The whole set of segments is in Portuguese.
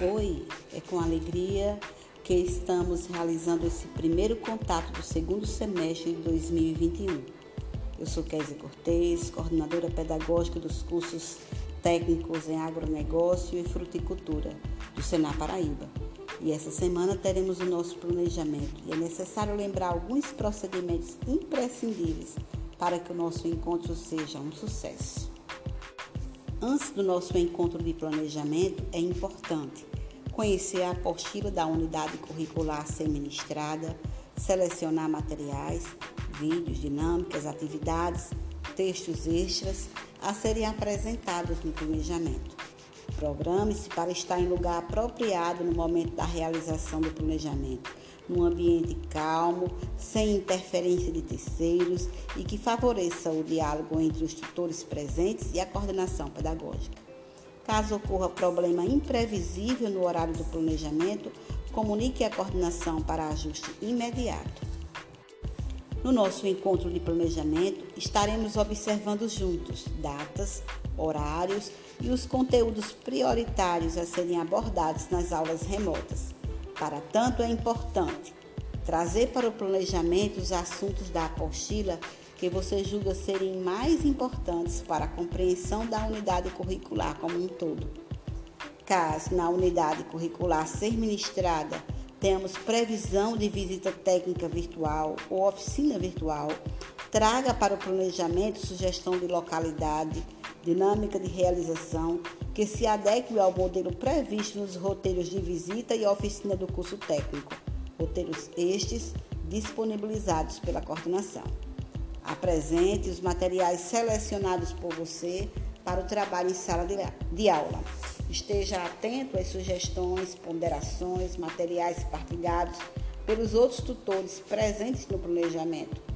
Oi, é com alegria que estamos realizando esse primeiro contato do segundo semestre de 2021. Eu sou Kézia Cortez, coordenadora pedagógica dos cursos técnicos em agronegócio e fruticultura do Senar Paraíba. E essa semana teremos o nosso planejamento e é necessário lembrar alguns procedimentos imprescindíveis para que o nosso encontro seja um sucesso. Antes do nosso encontro de planejamento, é importante conhecer a apostila da unidade curricular a ser ministrada, selecionar materiais, vídeos, dinâmicas, atividades, textos extras a serem apresentados no planejamento. Programe-se para estar em lugar apropriado no momento da realização do planejamento num ambiente calmo, sem interferência de terceiros e que favoreça o diálogo entre os tutores presentes e a coordenação pedagógica. Caso ocorra problema imprevisível no horário do planejamento, comunique a coordenação para ajuste imediato. No nosso encontro de planejamento, estaremos observando juntos datas, horários e os conteúdos prioritários a serem abordados nas aulas remotas. Para tanto, é importante trazer para o planejamento os assuntos da apostila que você julga serem mais importantes para a compreensão da unidade curricular como um todo. Caso na unidade curricular ser ministrada temos previsão de visita técnica virtual ou oficina virtual, traga para o planejamento sugestão de localidade, dinâmica de realização que se adeque ao modelo previsto nos roteiros de visita e oficina do curso técnico, roteiros estes disponibilizados pela coordenação. Apresente os materiais selecionados por você para o trabalho em sala de aula. Esteja atento às sugestões, ponderações, materiais partilhados pelos outros tutores presentes no planejamento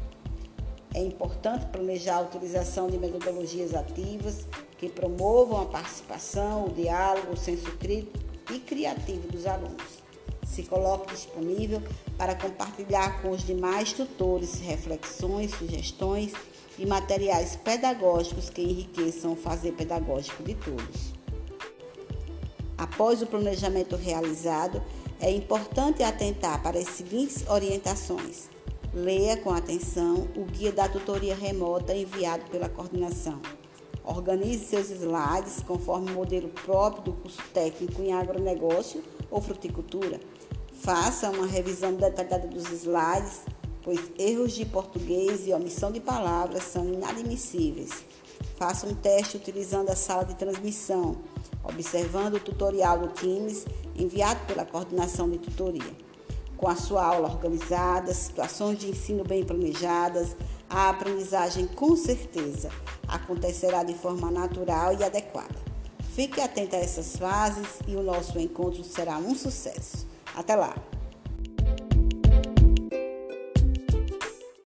é importante planejar a utilização de metodologias ativas que promovam a participação, o diálogo, o senso crítico e criativo dos alunos. Se coloque disponível para compartilhar com os demais tutores reflexões, sugestões e materiais pedagógicos que enriqueçam o fazer pedagógico de todos. Após o planejamento realizado, é importante atentar para as seguintes orientações Leia com atenção o guia da tutoria remota enviado pela coordenação. Organize seus slides conforme o modelo próprio do curso técnico em agronegócio ou fruticultura. Faça uma revisão detalhada dos slides, pois erros de português e omissão de palavras são inadmissíveis. Faça um teste utilizando a sala de transmissão, observando o tutorial do Teams enviado pela coordenação de tutoria com a sua aula organizada, situações de ensino bem planejadas, a aprendizagem com certeza acontecerá de forma natural e adequada. Fique atento a essas fases e o nosso encontro será um sucesso. Até lá!